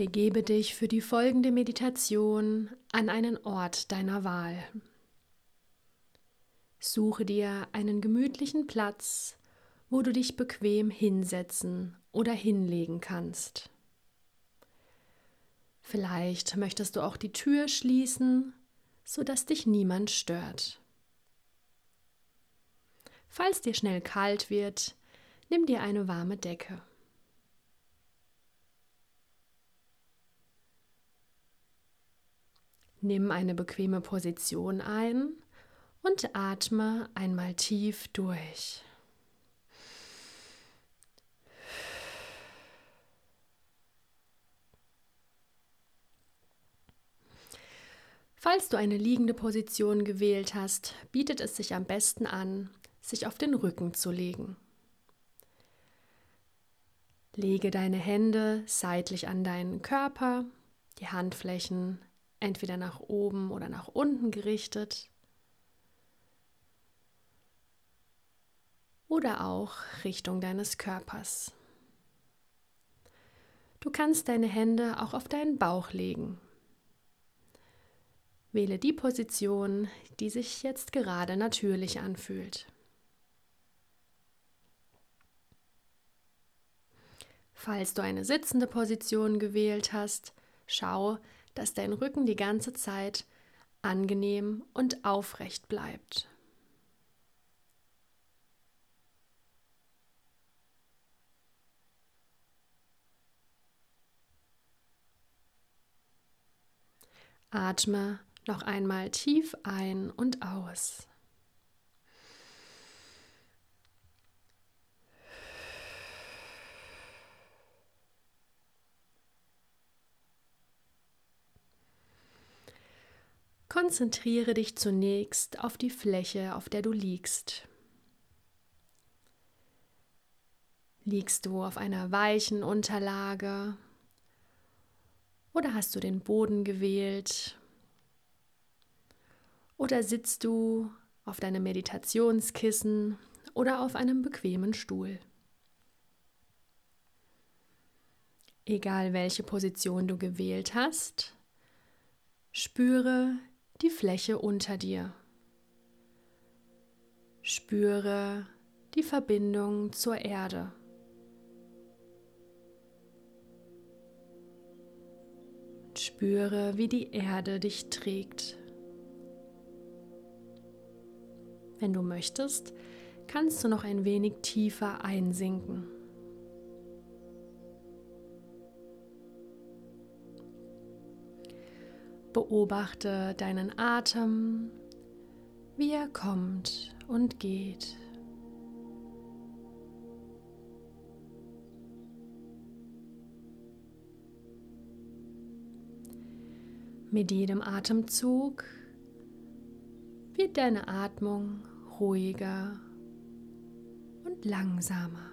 Begebe dich für die folgende Meditation an einen Ort deiner Wahl. Suche dir einen gemütlichen Platz, wo du dich bequem hinsetzen oder hinlegen kannst. Vielleicht möchtest du auch die Tür schließen, sodass dich niemand stört. Falls dir schnell kalt wird, nimm dir eine warme Decke. Nimm eine bequeme Position ein und atme einmal tief durch. Falls du eine liegende Position gewählt hast, bietet es sich am besten an, sich auf den Rücken zu legen. Lege deine Hände seitlich an deinen Körper, die Handflächen entweder nach oben oder nach unten gerichtet oder auch Richtung deines Körpers. Du kannst deine Hände auch auf deinen Bauch legen. Wähle die Position, die sich jetzt gerade natürlich anfühlt. Falls du eine sitzende Position gewählt hast, schau, dass dein Rücken die ganze Zeit angenehm und aufrecht bleibt. Atme noch einmal tief ein und aus. Konzentriere dich zunächst auf die Fläche, auf der du liegst. Liegst du auf einer weichen Unterlage oder hast du den Boden gewählt? Oder sitzt du auf deinem Meditationskissen oder auf einem bequemen Stuhl? Egal welche Position du gewählt hast, spüre die Fläche unter dir. Spüre die Verbindung zur Erde. Spüre, wie die Erde dich trägt. Wenn du möchtest, kannst du noch ein wenig tiefer einsinken. Beobachte deinen Atem, wie er kommt und geht. Mit jedem Atemzug wird deine Atmung ruhiger und langsamer.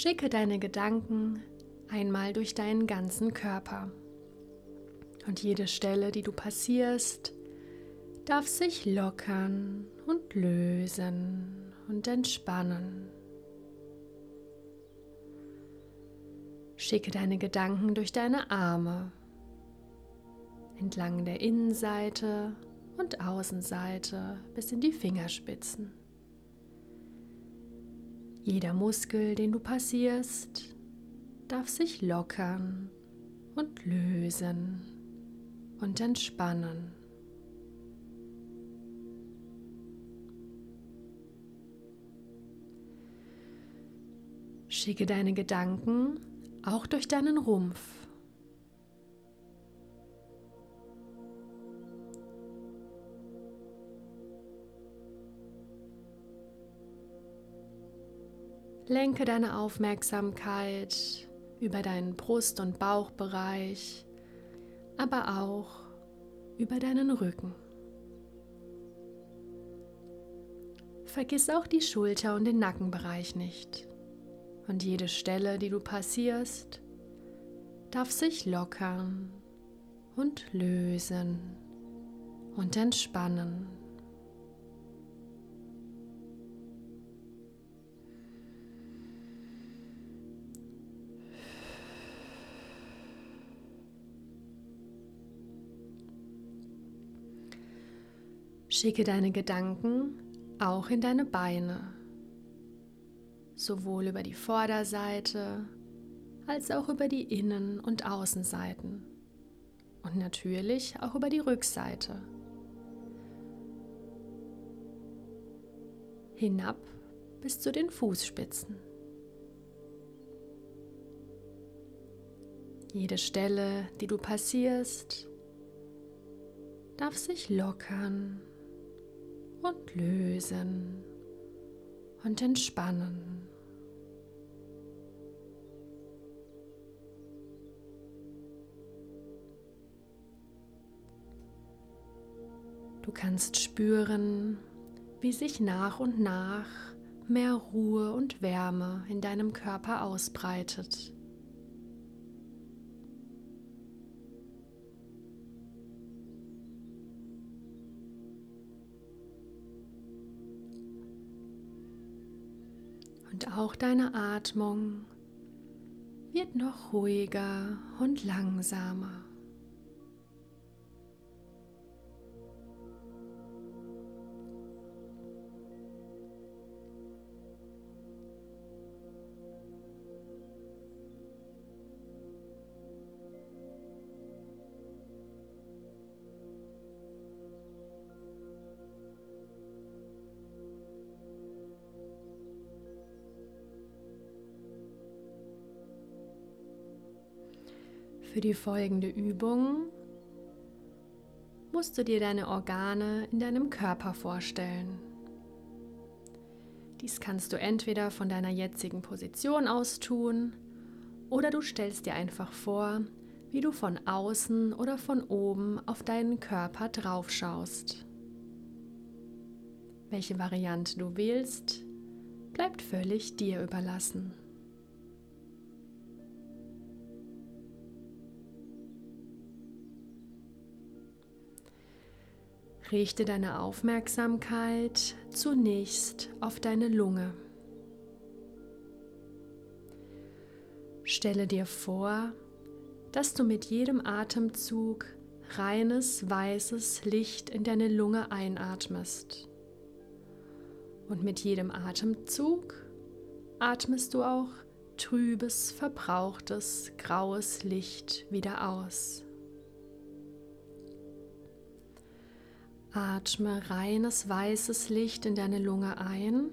Schicke deine Gedanken einmal durch deinen ganzen Körper. Und jede Stelle, die du passierst, darf sich lockern und lösen und entspannen. Schicke deine Gedanken durch deine Arme, entlang der Innenseite und Außenseite bis in die Fingerspitzen. Jeder Muskel, den du passierst, darf sich lockern und lösen und entspannen. Schicke deine Gedanken auch durch deinen Rumpf. Lenke deine Aufmerksamkeit über deinen Brust- und Bauchbereich, aber auch über deinen Rücken. vergiss auch die Schulter- und den Nackenbereich nicht. Und jede Stelle, die du passierst, darf sich lockern und lösen und entspannen. Schicke deine Gedanken auch in deine Beine, sowohl über die Vorderseite als auch über die Innen- und Außenseiten und natürlich auch über die Rückseite. Hinab bis zu den Fußspitzen. Jede Stelle, die du passierst, darf sich lockern und lösen und entspannen. Du kannst spüren, wie sich nach und nach mehr Ruhe und Wärme in deinem Körper ausbreitet. Und auch deine Atmung wird noch ruhiger und langsamer. Für die folgende Übung musst du dir deine Organe in deinem Körper vorstellen. Dies kannst du entweder von deiner jetzigen Position aus tun oder du stellst dir einfach vor, wie du von außen oder von oben auf deinen Körper drauf schaust. Welche Variante du wählst, bleibt völlig dir überlassen. Richte deine Aufmerksamkeit zunächst auf deine Lunge. Stelle dir vor, dass du mit jedem Atemzug reines weißes Licht in deine Lunge einatmest. Und mit jedem Atemzug atmest du auch trübes, verbrauchtes, graues Licht wieder aus. Atme reines weißes Licht in deine Lunge ein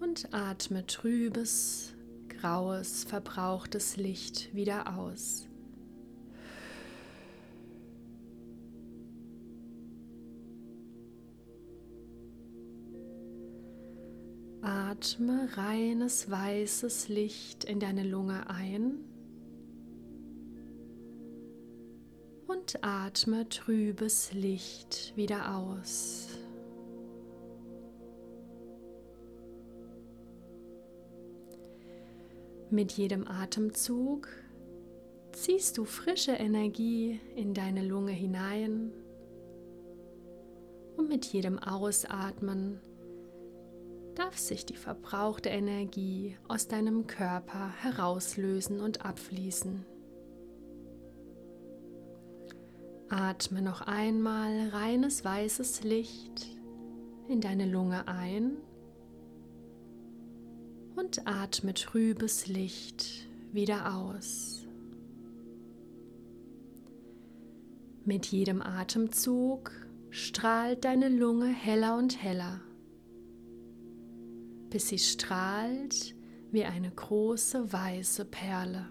und atme trübes, graues, verbrauchtes Licht wieder aus. Atme reines weißes Licht in deine Lunge ein und atme trübes Licht wieder aus. Mit jedem Atemzug ziehst du frische Energie in deine Lunge hinein und mit jedem Ausatmen darf sich die verbrauchte Energie aus deinem Körper herauslösen und abfließen. Atme noch einmal reines weißes Licht in deine Lunge ein und atme trübes Licht wieder aus. Mit jedem Atemzug strahlt deine Lunge heller und heller, bis sie strahlt wie eine große weiße Perle.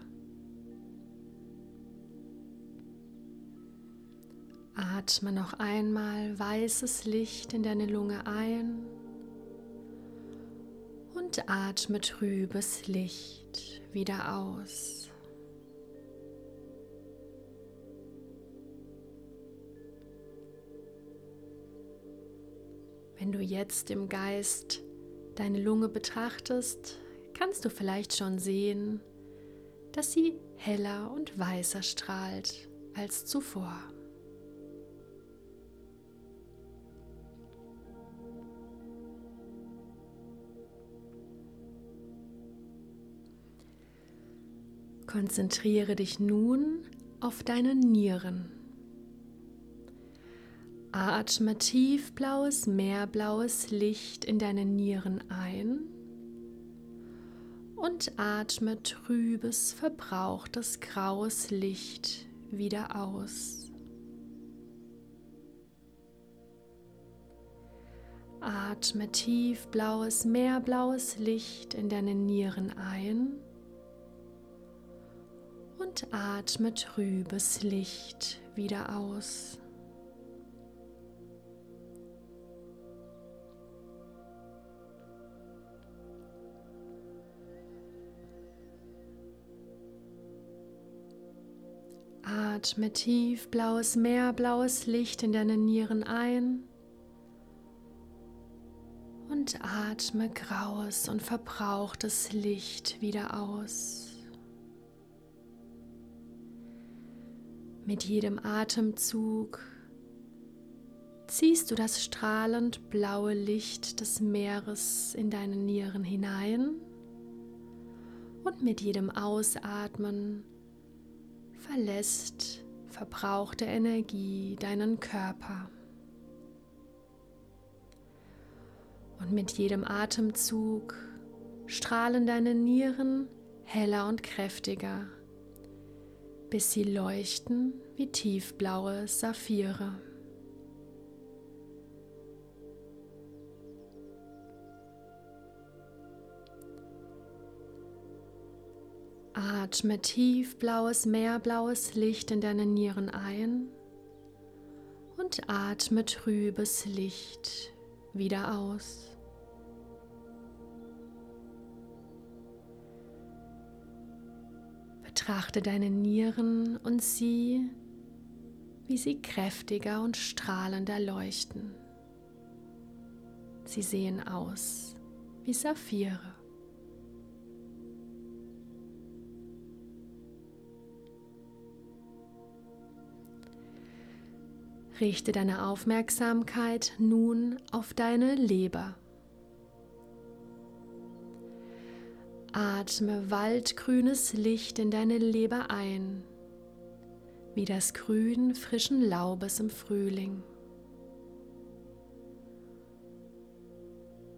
Atme noch einmal weißes Licht in deine Lunge ein und atme trübes Licht wieder aus. Wenn du jetzt im Geist deine Lunge betrachtest, kannst du vielleicht schon sehen, dass sie heller und weißer strahlt als zuvor. Konzentriere dich nun auf deine Nieren. Atme tiefblaues, meerblaues Licht in deine Nieren ein und atme trübes, verbrauchtes, graues Licht wieder aus. Atme tiefblaues, meerblaues Licht in deine Nieren ein und atme trübes Licht wieder aus. Atme tief blaues Meer, blaues Licht in deine Nieren ein und atme graues und verbrauchtes Licht wieder aus. Mit jedem Atemzug ziehst du das strahlend blaue Licht des Meeres in deine Nieren hinein und mit jedem Ausatmen verlässt verbrauchte Energie deinen Körper. Und mit jedem Atemzug strahlen deine Nieren heller und kräftiger bis sie leuchten wie tiefblaue Saphire. Atme tiefblaues, meerblaues Licht in deine Nieren ein und atme trübes Licht wieder aus. Betrachte deine Nieren und sieh, wie sie kräftiger und strahlender leuchten. Sie sehen aus wie Saphire. Richte deine Aufmerksamkeit nun auf deine Leber. Atme waldgrünes Licht in deine Leber ein, wie das Grün frischen Laubes im Frühling.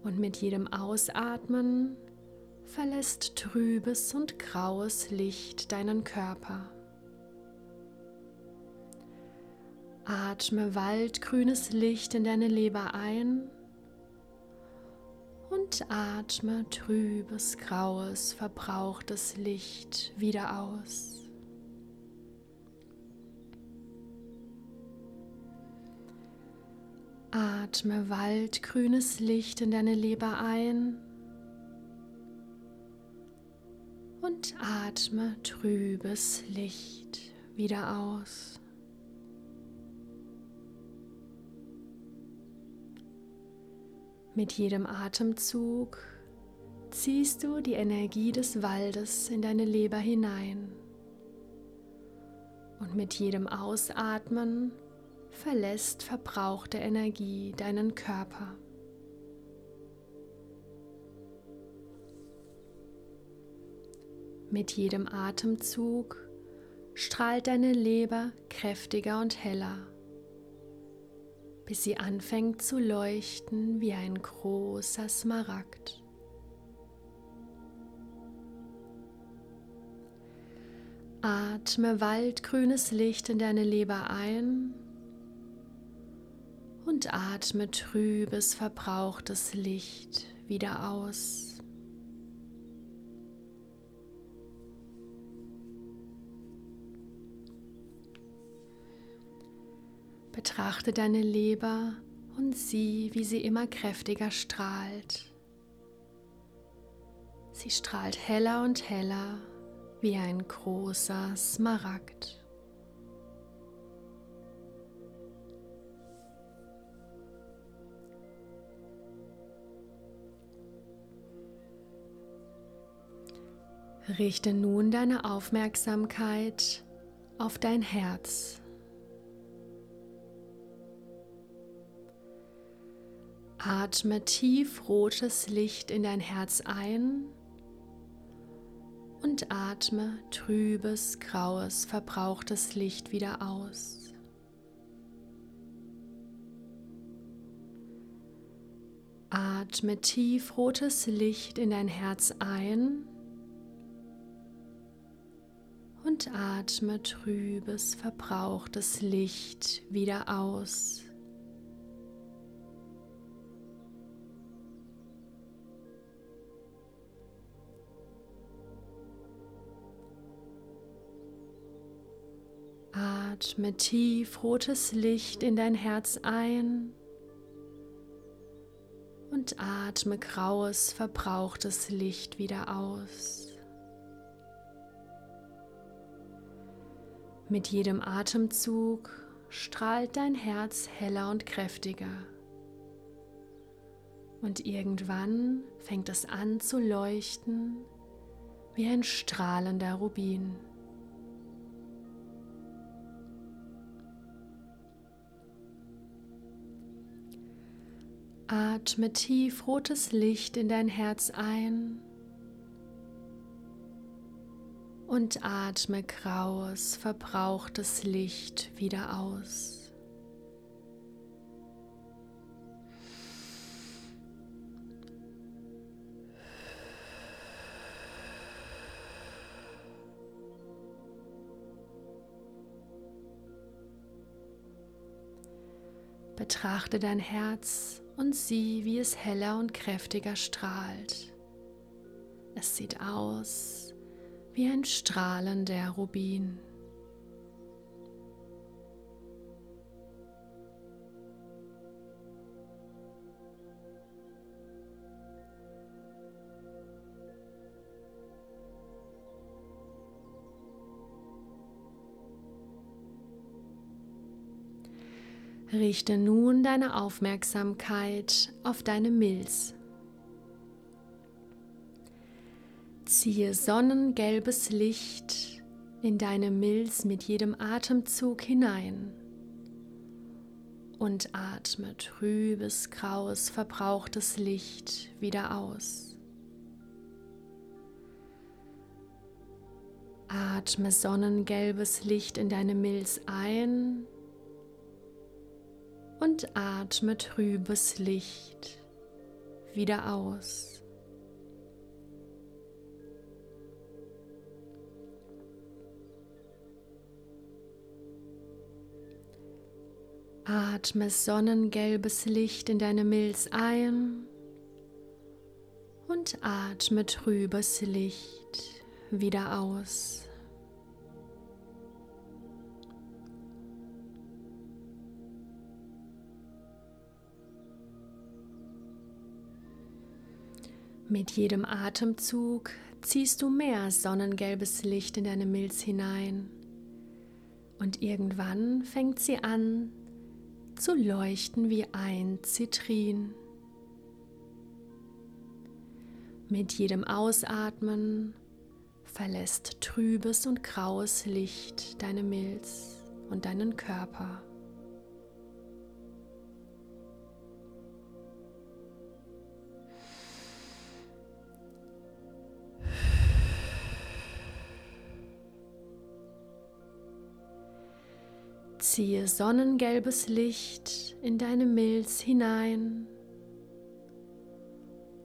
Und mit jedem Ausatmen verlässt trübes und graues Licht deinen Körper. Atme waldgrünes Licht in deine Leber ein und atme trübes, graues, verbrauchtes Licht wieder aus. Atme waldgrünes Licht in deine Leber ein und atme trübes Licht wieder aus. Mit jedem Atemzug ziehst du die Energie des Waldes in deine Leber hinein. Und mit jedem Ausatmen verlässt verbrauchte Energie deinen Körper. Mit jedem Atemzug strahlt deine Leber kräftiger und heller bis sie anfängt zu leuchten wie ein großer Smaragd. Atme waldgrünes Licht in deine Leber ein und atme trübes, verbrauchtes Licht wieder aus. Betrachte deine Leber und sieh, wie sie immer kräftiger strahlt. Sie strahlt heller und heller wie ein großer Smaragd. Richte nun deine Aufmerksamkeit auf dein Herz. Atme tief rotes Licht in dein Herz ein und atme trübes, graues, verbrauchtes Licht wieder aus. Atme tief rotes Licht in dein Herz ein und atme trübes, verbrauchtes Licht wieder aus. Atme tief rotes Licht in dein Herz ein und atme graues, verbrauchtes Licht wieder aus. Mit jedem Atemzug strahlt dein Herz heller und kräftiger. Und irgendwann fängt es an zu leuchten wie ein strahlender Rubin. Atme tief rotes Licht in dein Herz ein und atme graues, verbrauchtes Licht wieder aus. Betrachte dein Herz und sieh, wie es heller und kräftiger strahlt. Es sieht aus wie ein strahlender Rubin. Richte nun deine Aufmerksamkeit auf deine Milz. Ziehe sonnengelbes Licht in deine Milz mit jedem Atemzug hinein und atme trübes, graues, verbrauchtes Licht wieder aus. Atme sonnengelbes Licht in deine Milz ein und atme trübes Licht wieder aus. Atme sonnengelbes Licht in deine Milz ein und atme trübes Licht wieder aus. Mit jedem Atemzug ziehst du mehr sonnengelbes Licht in deine Milz hinein und irgendwann fängt sie an zu leuchten wie ein Zitrin. Mit jedem Ausatmen verlässt trübes und graues Licht deine Milz und deinen Körper. Ziehe sonnengelbes Licht in deine Milz hinein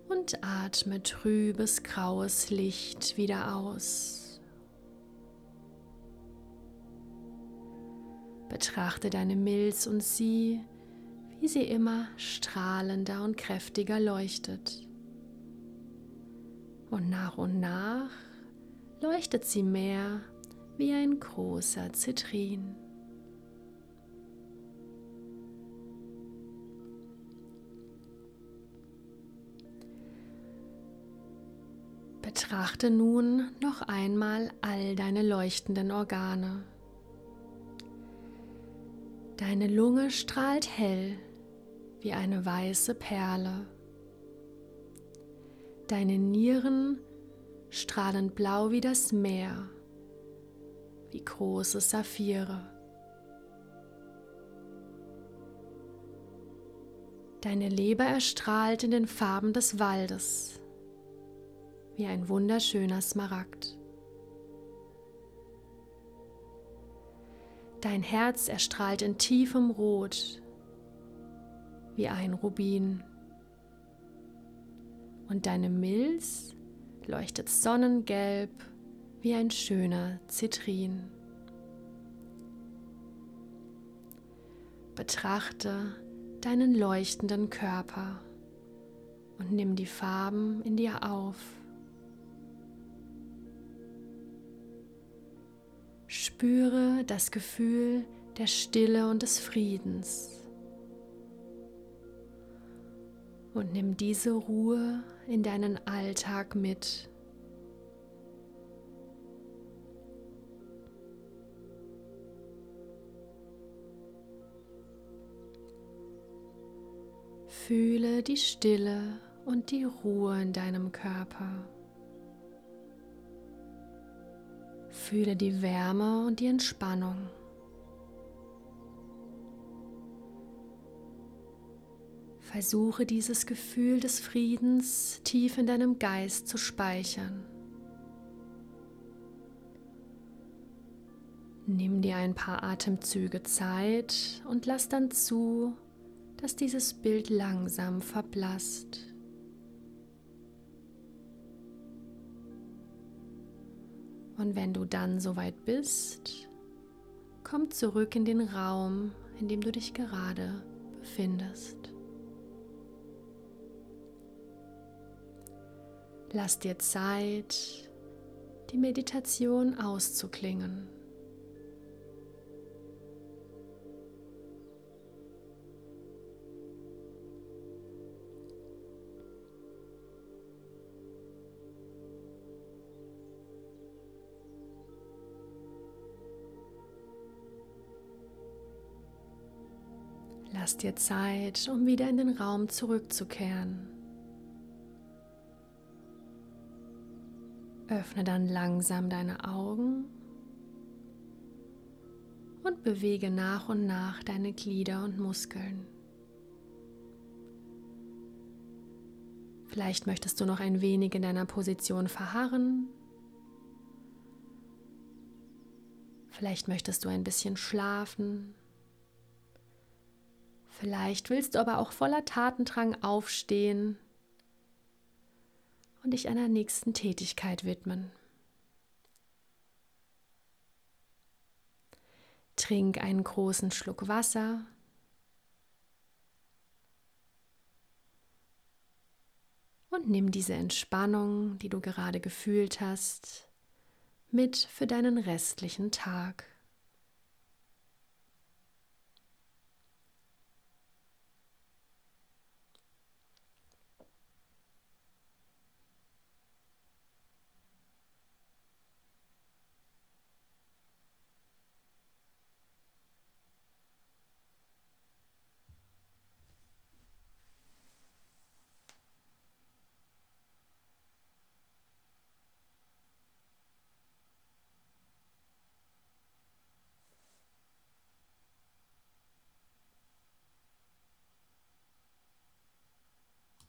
und atme trübes graues Licht wieder aus. Betrachte deine Milz und sieh, wie sie immer strahlender und kräftiger leuchtet. Und nach und nach leuchtet sie mehr wie ein großer Zitrin. Betrachte nun noch einmal all deine leuchtenden Organe. Deine Lunge strahlt hell wie eine weiße Perle. Deine Nieren strahlend blau wie das Meer, wie große Saphire. Deine Leber erstrahlt in den Farben des Waldes, wie ein wunderschöner Smaragd. Dein Herz erstrahlt in tiefem Rot, wie ein Rubin. Und deine Milz leuchtet sonnengelb wie ein schöner Zitrin. Betrachte deinen leuchtenden Körper und nimm die Farben in dir auf. Spüre das Gefühl der Stille und des Friedens. Und nimm diese Ruhe in deinen Alltag mit. Fühle die Stille und die Ruhe in deinem Körper. Fühle die Wärme und die Entspannung. Versuche dieses Gefühl des Friedens tief in deinem Geist zu speichern. Nimm dir ein paar Atemzüge Zeit und lass dann zu, dass dieses Bild langsam verblasst. Und wenn du dann soweit bist, komm zurück in den Raum, in dem du dich gerade befindest. Lass dir Zeit, die Meditation auszuklingen. Lass dir Zeit, um wieder in den Raum zurückzukehren. Öffne dann langsam deine Augen und bewege nach und nach deine Glieder und Muskeln. Vielleicht möchtest du noch ein wenig in deiner Position verharren. Vielleicht möchtest du ein bisschen schlafen. Vielleicht willst du aber auch voller Tatendrang aufstehen und dich einer nächsten Tätigkeit widmen. Trink einen großen Schluck Wasser. Und nimm diese Entspannung, die du gerade gefühlt hast, mit für deinen restlichen Tag.